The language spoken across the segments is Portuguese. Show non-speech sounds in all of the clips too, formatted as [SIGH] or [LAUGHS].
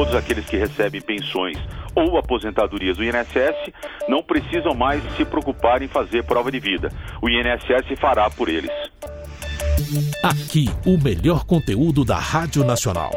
todos aqueles que recebem pensões ou aposentadorias do INSS não precisam mais se preocupar em fazer prova de vida. O INSS fará por eles. Aqui, o melhor conteúdo da Rádio Nacional.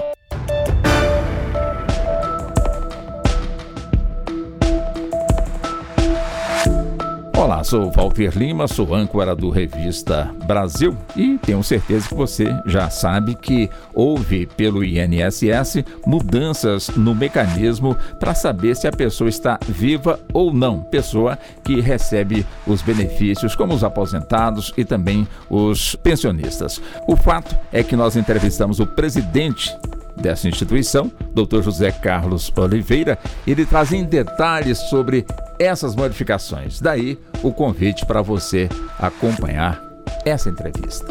Olá, sou Walter Lima, sou âncora do Revista Brasil e tenho certeza que você já sabe que houve pelo INSS mudanças no mecanismo para saber se a pessoa está viva ou não, pessoa que recebe os benefícios como os aposentados e também os pensionistas. O fato é que nós entrevistamos o presidente dessa instituição, Dr. José Carlos Oliveira, ele traz em detalhes sobre essas modificações. Daí o convite para você acompanhar essa entrevista.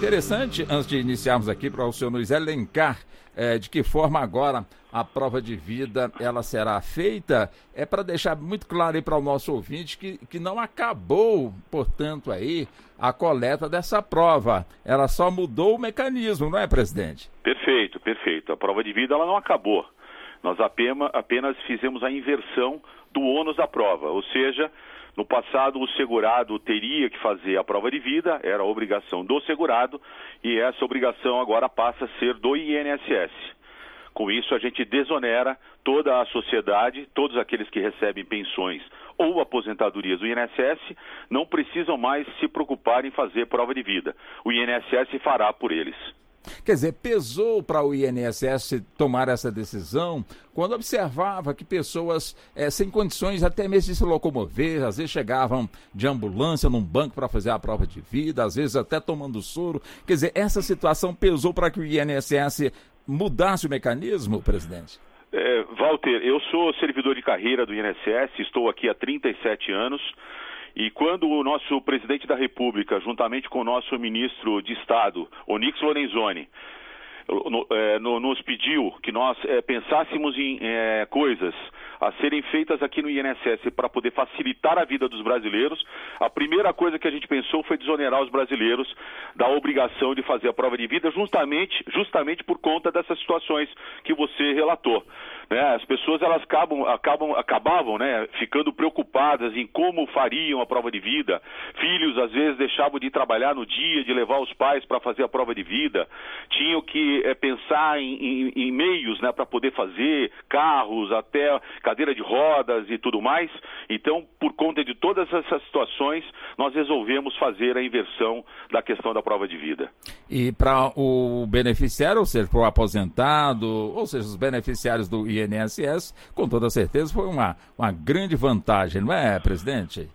Interessante, antes de iniciarmos aqui, para o senhor nos elencar é, de que forma agora a prova de vida ela será feita, é para deixar muito claro aí para o nosso ouvinte que, que não acabou, portanto, aí a coleta dessa prova. Ela só mudou o mecanismo, não é, presidente? Perfeito, perfeito. A prova de vida ela não acabou. Nós apenas, apenas fizemos a inversão do ônus da prova, ou seja, no passado, o segurado teria que fazer a prova de vida, era a obrigação do segurado, e essa obrigação agora passa a ser do INSS. Com isso, a gente desonera toda a sociedade, todos aqueles que recebem pensões ou aposentadorias do INSS não precisam mais se preocupar em fazer prova de vida. O INSS fará por eles. Quer dizer, pesou para o INSS tomar essa decisão quando observava que pessoas é, sem condições até mesmo de se locomover, às vezes chegavam de ambulância num banco para fazer a prova de vida, às vezes até tomando soro. Quer dizer, essa situação pesou para que o INSS mudasse o mecanismo, presidente? É, Walter, eu sou servidor de carreira do INSS, estou aqui há 37 anos. E quando o nosso presidente da República, juntamente com o nosso ministro de Estado, Onix Lorenzoni, é, nos pediu que nós é, pensássemos em é, coisas a serem feitas aqui no INSS para poder facilitar a vida dos brasileiros, a primeira coisa que a gente pensou foi desonerar os brasileiros da obrigação de fazer a prova de vida, justamente, justamente por conta dessas situações que você relatou. Né? As pessoas elas acabam, acabam, acabavam né, ficando preocupadas em como fariam a prova de vida. Filhos às vezes deixavam de trabalhar no dia, de levar os pais para fazer a prova de vida. Tinham que é, pensar em, em, em meios né, para poder fazer, carros, até cadeira de rodas e tudo mais. Então, por conta de todas essas situações, nós resolvemos fazer a inversão da questão da prova de vida. E para o beneficiário, ou seja, para o aposentado, ou seja, os beneficiários do INSS, com toda certeza foi uma, uma grande vantagem, não é, presidente?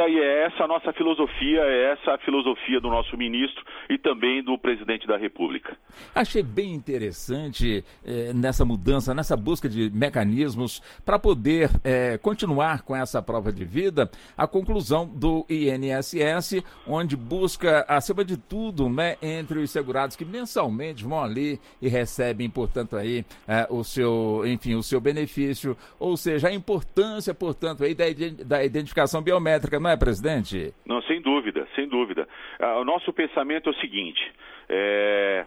Dúvida, e é essa a nossa filosofia, é essa a filosofia do nosso ministro e também do presidente da República. Achei bem interessante eh, nessa mudança, nessa busca de mecanismos para poder eh, continuar com essa prova de vida, a conclusão do INSS, onde busca, acima de tudo, né, entre os segurados que mensalmente vão ali e recebem, portanto, aí eh, o seu, enfim, o seu benefício, ou seja, a importância, portanto, aí da, da identificação biométrica, não é, presidente? Não, sem dúvida, sem dúvida. Ah, o nosso pensamento é o seguinte: é,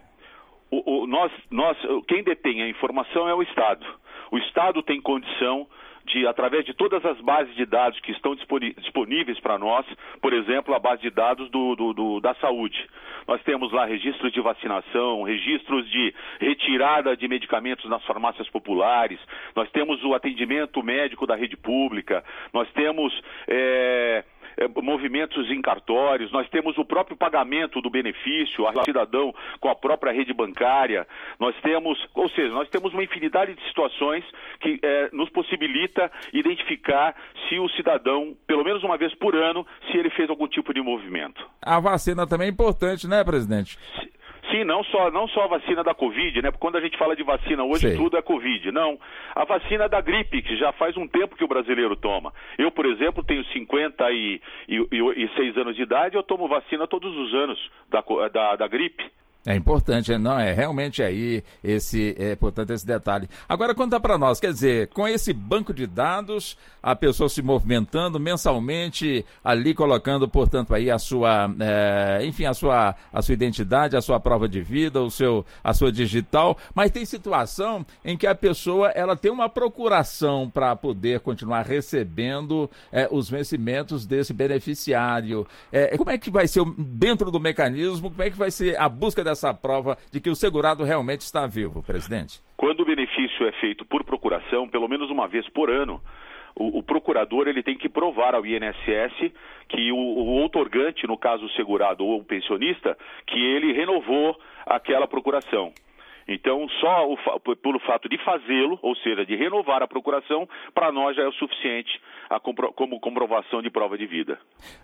o, o, nós, nós, quem detém a informação é o Estado. O Estado tem condição de, através de todas as bases de dados que estão disponíveis para nós, por exemplo, a base de dados do, do, do, da saúde. Nós temos lá registros de vacinação, registros de retirada de medicamentos nas farmácias populares, nós temos o atendimento médico da rede pública, nós temos. É, é, movimentos em cartórios, nós temos o próprio pagamento do benefício ao cidadão com a própria rede bancária, nós temos, ou seja, nós temos uma infinidade de situações que é, nos possibilita identificar se o cidadão, pelo menos uma vez por ano, se ele fez algum tipo de movimento. A vacina também é importante, né, presidente? Sim, não só, não só a vacina da Covid, né? Porque quando a gente fala de vacina hoje, Sim. tudo é Covid. Não. A vacina da gripe, que já faz um tempo que o brasileiro toma. Eu, por exemplo, tenho 56 anos de idade, eu tomo vacina todos os anos da, da, da gripe. É importante, não é realmente aí esse é importante esse detalhe. Agora conta para nós, quer dizer, com esse banco de dados, a pessoa se movimentando mensalmente ali colocando, portanto, aí a sua, é, enfim, a sua a sua identidade, a sua prova de vida, o seu a sua digital, mas tem situação em que a pessoa ela tem uma procuração para poder continuar recebendo é, os vencimentos desse beneficiário. É, como é que vai ser dentro do mecanismo? Como é que vai ser a busca dessa essa prova de que o segurado realmente está vivo, presidente? Quando o benefício é feito por procuração, pelo menos uma vez por ano, o, o, procurador ele tem que provar ao INSS que o, o outorgante, no caso o segurado ou o pensionista, que ele renovou aquela procuração. Então, só o, pelo fato de fazê-lo, ou seja, de renovar a procuração, para nós já é o suficiente compro, como comprovação de prova de vida.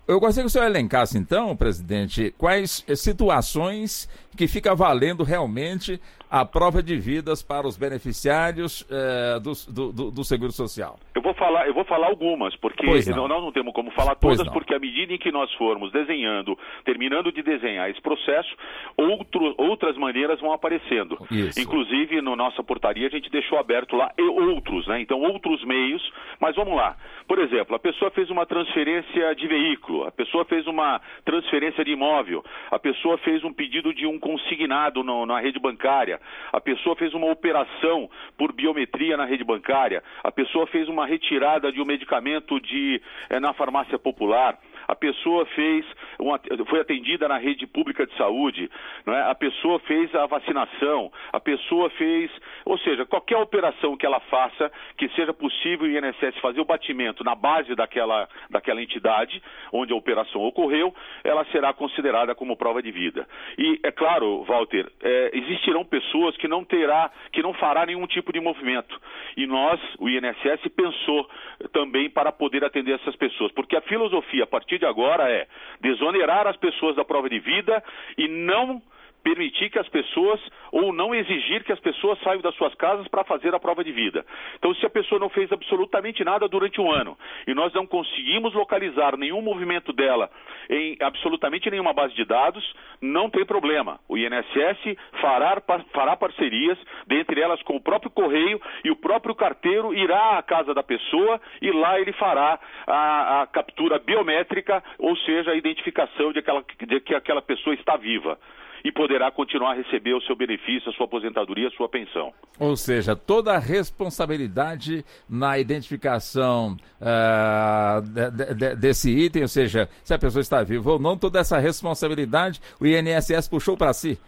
Eu gostaria que o senhor elencasse, então, presidente, quais situações que fica valendo realmente a prova de vidas para os beneficiários eh, do, do, do, Seguro Social? Eu vou falar, eu vou falar algumas, porque não. nós não temos como falar todas, porque à medida em que nós formos desenhando, terminando de desenhar esse processo, outro, outras maneiras vão aparecendo. Isso. Inclusive, na no nossa portaria, a gente deixou aberto lá e outros, né? Então, outros meios, mas vamos lá. Por exemplo, a pessoa fez uma transferência de veículo, a pessoa fez uma transferência de imóvel, a pessoa fez um pedido de um consignado no, na rede bancária, a pessoa fez uma operação por biometria na rede bancária, a pessoa fez uma retirada de um medicamento de, é, na farmácia popular, a pessoa fez uma, foi atendida na rede pública de saúde, é? a pessoa fez a vacinação, a pessoa fez, ou seja, qualquer operação que ela faça, que seja possível o INSS fazer o batimento na base daquela, daquela entidade onde a operação ocorreu, ela será considerada como prova de vida. E é claro, Walter, é, existirão pessoas que não terá, que não fará nenhum tipo de movimento. E nós, o INSS, pensou também para poder atender essas pessoas, porque a filosofia a partir de agora é desonerar as pessoas da prova de vida e não permitir que as pessoas, ou não exigir que as pessoas saiam das suas casas para fazer a prova de vida. Então, se a pessoa não fez absolutamente nada durante um ano e nós não conseguimos localizar nenhum movimento dela em absolutamente nenhuma base de dados, não tem problema. O INSS fará, fará parcerias, dentre elas com o próprio correio, e o próprio carteiro irá à casa da pessoa e lá ele fará a, a captura biométrica, ou seja, a identificação de, aquela, de que aquela pessoa está viva e poderá continuar a receber o seu benefício, a sua aposentadoria, a sua pensão. Ou seja, toda a responsabilidade na identificação uh, de, de, desse item, ou seja, se a pessoa está viva ou não, toda essa responsabilidade o INSS puxou para si.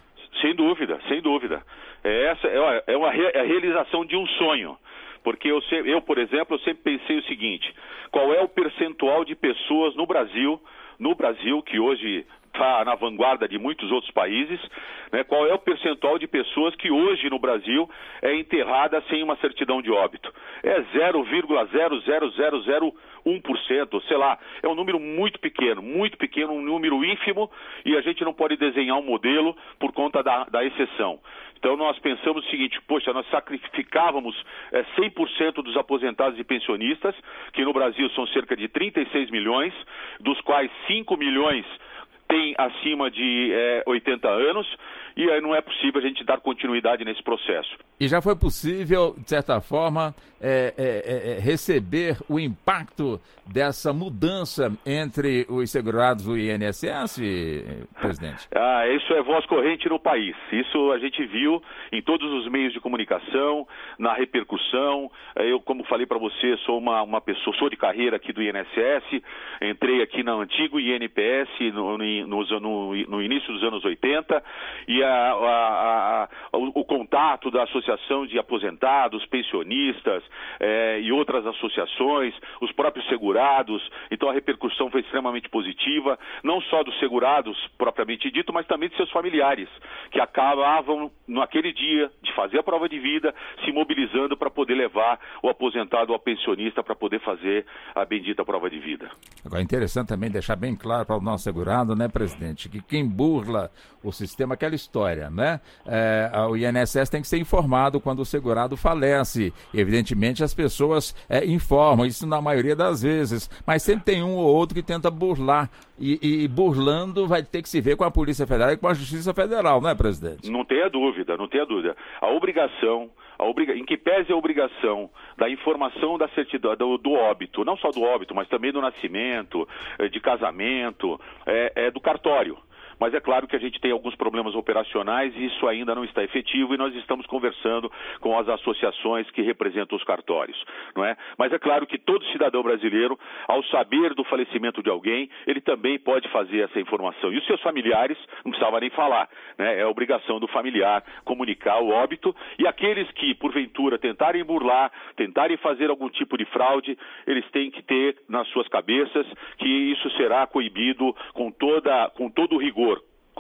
Sem dúvida, sem dúvida. É essa é, é uma é a realização de um sonho. Porque eu, eu, por exemplo, eu sempre pensei o seguinte: qual é o percentual de pessoas no Brasil, no Brasil, que hoje está na vanguarda de muitos outros países, né, qual é o percentual de pessoas que hoje no Brasil é enterrada sem uma certidão de óbito. É 0,00001%, sei lá, é um número muito pequeno, muito pequeno, um número ínfimo, e a gente não pode desenhar um modelo por conta da, da exceção. Então nós pensamos o seguinte, poxa, nós sacrificávamos é, 100% dos aposentados e pensionistas, que no Brasil são cerca de 36 milhões, dos quais 5 milhões tem acima de é, 80 anos e aí não é possível a gente dar continuidade nesse processo. E já foi possível, de certa forma, é, é, é, é receber o impacto dessa mudança entre os segurados e o INSS, presidente? [LAUGHS] Ah, isso é voz corrente no país. Isso a gente viu em todos os meios de comunicação, na repercussão. Eu, como falei para você, sou uma, uma pessoa, sou de carreira aqui do INSS, entrei aqui na antigo INPS no, no, no, no início dos anos 80 e a, a, a, o, o, contato da Associação de Aposentados, Pensionistas é, e outras associações, os próprios segurados. Então a repercussão foi extremamente positiva, não só dos segurados propriamente dito, mas também de seus familiares, que acabavam naquele dia de fazer a prova de vida, se mobilizando para poder levar o aposentado ou a pensionista para poder fazer a bendita prova de vida. Agora é interessante também deixar bem claro para o nosso segurado, né, presidente? Que quem burla o sistema, aquela história, né? É, o INSS tem que ser informado quando o segurado falece. Evidentemente, as pessoas é, informam, isso na maioria das vezes, mas sempre tem um ou outro que tenta burlar. E, e, burlando vai ter que se ver com a Polícia Federal e com a Justiça Federal, não é, presidente? Não tenha dúvida, não tenha dúvida. A obrigação Obriga... em que pese a obrigação da informação da certidão do, do, óbito, não só do óbito, mas também do nascimento, eh, de casamento, é, é do cartório mas é claro que a gente tem alguns problemas operacionais e isso ainda não está efetivo e nós estamos conversando com as associações que representam os cartórios, não é? Mas é claro que todo cidadão brasileiro, ao saber do falecimento de alguém, ele também pode fazer essa informação. E os seus familiares, não precisava nem falar, né? É obrigação do familiar comunicar o óbito e aqueles que, porventura, tentarem burlar, tentarem fazer algum tipo de fraude, eles têm que ter nas suas cabeças que isso será coibido com toda com todo rigor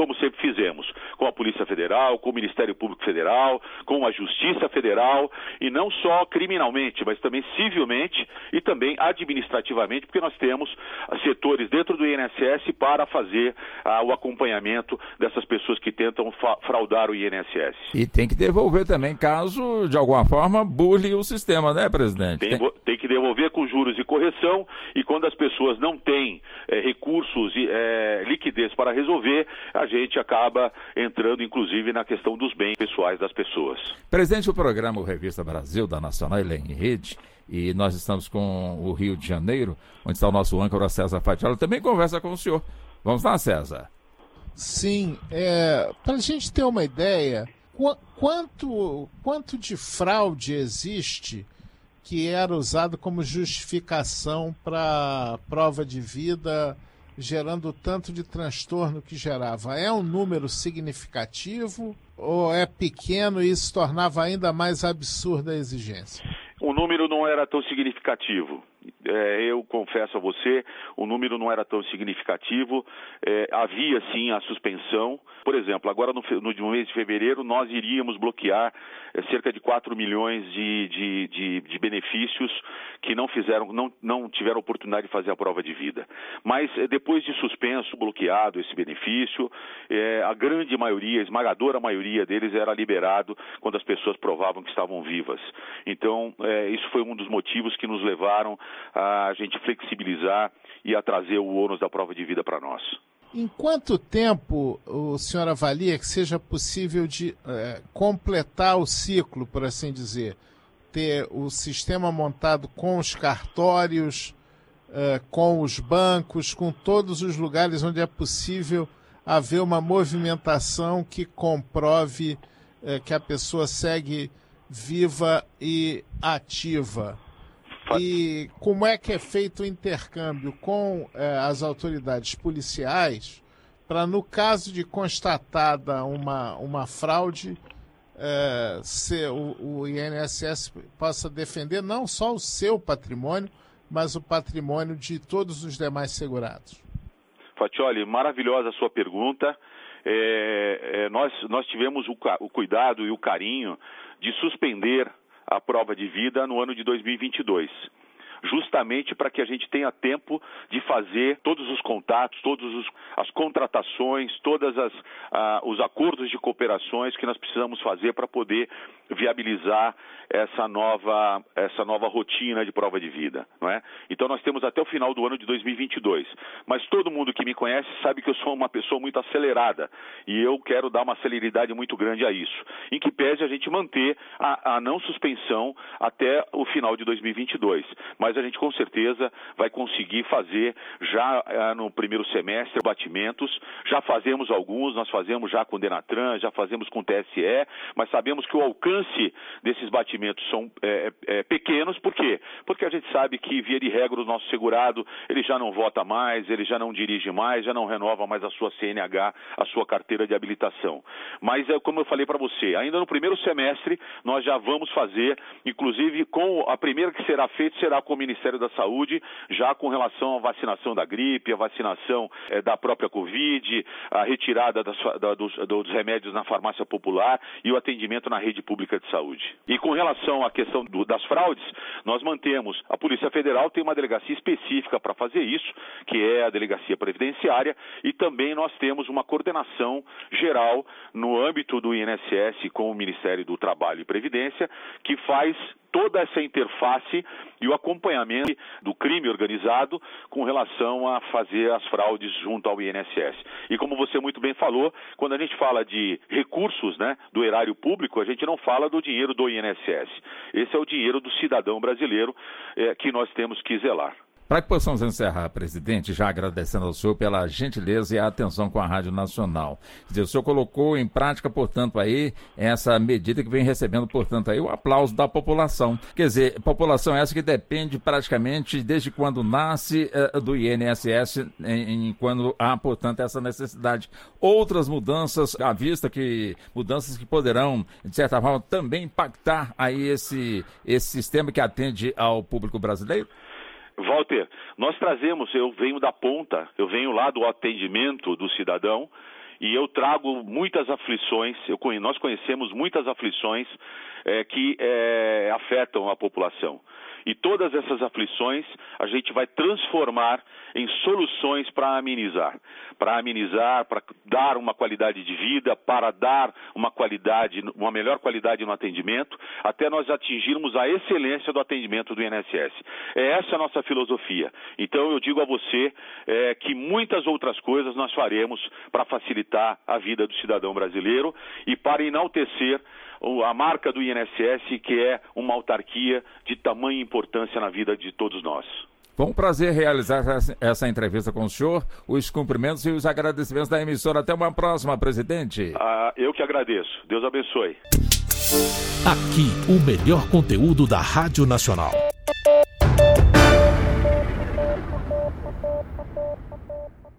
como sempre fizemos, com a Polícia Federal, com o Ministério Público Federal, com a Justiça Federal, e não só criminalmente, mas também civilmente e também administrativamente, porque nós temos setores dentro do INSS para fazer ah, o acompanhamento dessas pessoas que tentam fraudar o INSS. E tem que devolver também, caso de alguma forma burle o sistema, né, presidente? Tem, tem... que devolver com juros e correção, e quando as pessoas não têm é, recursos e é, liquidez para resolver, a gente acaba entrando, inclusive, na questão dos bens pessoais das pessoas. Presidente do programa o Revista Brasil, da Nacional, ele é em rede, e nós estamos com o Rio de Janeiro, onde está o nosso âncora César Fatiola, também conversa com o senhor. Vamos lá, César. Sim, é, para a gente ter uma ideia, qu quanto, quanto de fraude existe que era usado como justificação para prova de vida gerando tanto de transtorno que gerava? É um número significativo ou é pequeno e isso tornava ainda mais absurda a exigência? O número não era tão significativo. É, eu confesso a você, o número não era tão significativo. É, havia sim a suspensão. Por exemplo, agora no, no, mês de fevereiro nós iríamos bloquear é, cerca de 4 milhões de, de, de, de, benefícios que não fizeram, não, não tiveram oportunidade de fazer a prova de vida. Mas é, depois de suspenso, bloqueado esse benefício, é, a grande maioria, a esmagadora maioria deles era liberado quando as pessoas provavam que estavam vivas. Então, é, isso foi um dos motivos que nos levaram a gente flexibilizar e a trazer o ônus da prova de vida para nós. Em quanto tempo o senhor avalia que seja possível de é, completar o ciclo, por assim dizer? Ter o sistema montado com os cartórios, é, com os bancos, com todos os lugares onde é possível haver uma movimentação que comprove é, que a pessoa segue viva e ativa. E como é que é feito o intercâmbio com é, as autoridades policiais para, no caso de constatada uma, uma fraude, ser, o, o INSS possa defender não só o seu patrimônio, mas o patrimônio de todos os demais segurados? Fatioli, maravilhosa a sua pergunta. É, é, nós, nós tivemos o, o cuidado e o carinho de suspender a prova de vida no ano de 2022 justamente para que a gente tenha tempo de fazer todos os contatos, todas as contratações, todos ah, os acordos de cooperações que nós precisamos fazer para poder viabilizar essa nova, essa nova rotina de prova de vida. Não é? Então nós temos até o final do ano de 2022. Mas todo mundo que me conhece sabe que eu sou uma pessoa muito acelerada e eu quero dar uma celeridade muito grande a isso. Em que pese a gente manter a, a não suspensão até o final de 2022. Mas a gente com certeza vai conseguir fazer já eh, no primeiro semestre batimentos. Já fazemos alguns, nós fazemos já com o Denatran, já fazemos com o TSE, mas sabemos que o alcance desses batimentos são é, é, pequenos, por quê? Porque a gente sabe que, via de regra, o nosso segurado, ele já não vota mais, ele já não dirige mais, já não renova mais a sua CNH, a sua carteira de habilitação. Mas, como eu falei para você, ainda no primeiro semestre, nós já vamos fazer, inclusive, com a primeira que será feita será com Ministério da Saúde, já com relação à vacinação da gripe, a vacinação é, da própria Covid, a retirada das, da, dos, dos, remédios na farmácia popular e o atendimento na rede pública de saúde. E com relação à questão do, das fraudes, nós mantemos, a Polícia Federal tem uma delegacia específica para fazer isso, que é a Delegacia Previdenciária, e também nós temos uma coordenação geral no âmbito do INSS com o Ministério do Trabalho e Previdência, que faz toda essa interface e o acompanhamento do crime organizado com relação a fazer as fraudes junto ao INSS. E como você muito bem falou, quando a gente fala de recursos né, do erário público, a gente não fala do dinheiro do INSS. Esse é o dinheiro do cidadão brasileiro é, que nós temos que zelar. Para que possamos encerrar, presidente, já agradecendo ao senhor pela gentileza e a atenção com a Rádio Nacional. Dizer, o senhor colocou em prática, portanto, aí, essa medida que vem recebendo, portanto, aí, o aplauso da população. Quer dizer, população essa que depende praticamente desde quando nasce uh, do INSS, em, quando há, portanto, essa necessidade. Outras mudanças à vista, que mudanças que poderão, de certa forma, também impactar aí esse, esse sistema que atende ao público brasileiro? Walter, nós trazemos, eu venho da ponta, eu venho lá do atendimento do cidadão e eu trago muitas aflições, eu, nós conhecemos muitas aflições é, que é, afetam a população. E todas essas aflições a gente vai transformar em soluções para amenizar. Para amenizar, para dar uma qualidade de vida, para dar uma qualidade, uma melhor qualidade no atendimento, até nós atingirmos a excelência do atendimento do INSS. É essa a nossa filosofia. Então eu digo a você é, que muitas outras coisas nós faremos para facilitar a vida do cidadão brasileiro e para enaltecer a marca do INSS, que é uma autarquia de tamanha importância na vida de todos nós. Foi um prazer realizar essa entrevista com o senhor, os cumprimentos e os agradecimentos da emissora. Até uma próxima, presidente. Ah, eu que agradeço. Deus abençoe. Aqui, o melhor conteúdo da Rádio Nacional.